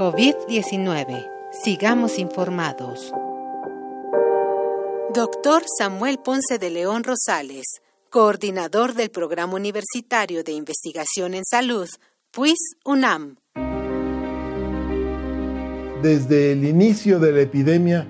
COVID-19. Sigamos informados. Doctor Samuel Ponce de León Rosales, coordinador del Programa Universitario de Investigación en Salud, PUIS UNAM. Desde el inicio de la epidemia,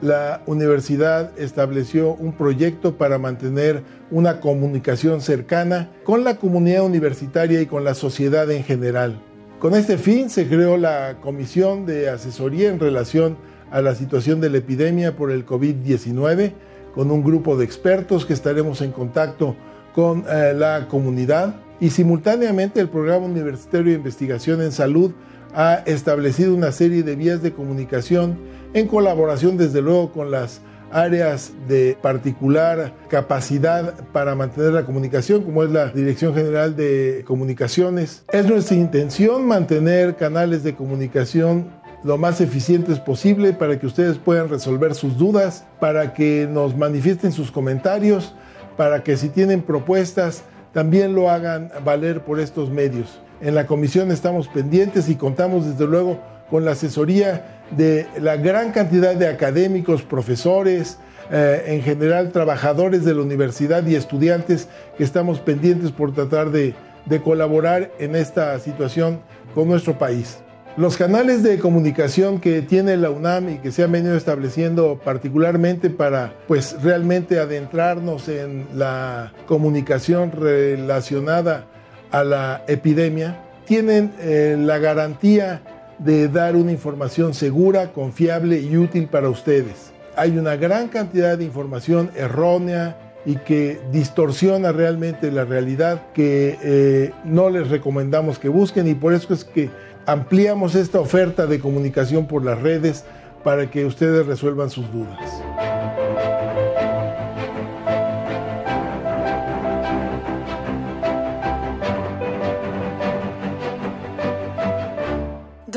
la universidad estableció un proyecto para mantener una comunicación cercana con la comunidad universitaria y con la sociedad en general. Con este fin se creó la Comisión de Asesoría en relación a la situación de la epidemia por el COVID-19, con un grupo de expertos que estaremos en contacto con eh, la comunidad. Y simultáneamente el Programa Universitario de Investigación en Salud ha establecido una serie de vías de comunicación en colaboración desde luego con las áreas de particular capacidad para mantener la comunicación, como es la Dirección General de Comunicaciones. Es nuestra intención mantener canales de comunicación lo más eficientes posible para que ustedes puedan resolver sus dudas, para que nos manifiesten sus comentarios, para que si tienen propuestas también lo hagan valer por estos medios. En la comisión estamos pendientes y contamos desde luego con la asesoría de la gran cantidad de académicos, profesores, eh, en general trabajadores de la universidad y estudiantes que estamos pendientes por tratar de, colaborar en esta situación con nuestro país. Los canales de comunicación que tiene la UNAM y que se han venido estableciendo particularmente para pues realmente adentrarnos en la comunicación relacionada a la epidemia, tienen eh, la garantía de dar una información segura, confiable y útil para ustedes. Hay una gran cantidad de información errónea y que distorsiona realmente la realidad que eh, no les recomendamos que busquen y por eso es que ampliamos esta oferta de comunicación por las redes para que ustedes resuelvan sus dudas.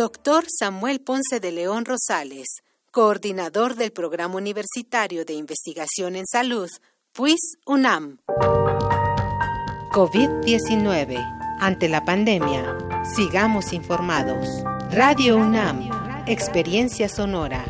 Doctor Samuel Ponce de León Rosales, coordinador del Programa Universitario de Investigación en Salud, PUIS UNAM. COVID-19. Ante la pandemia, sigamos informados. Radio UNAM, Experiencia Sonora.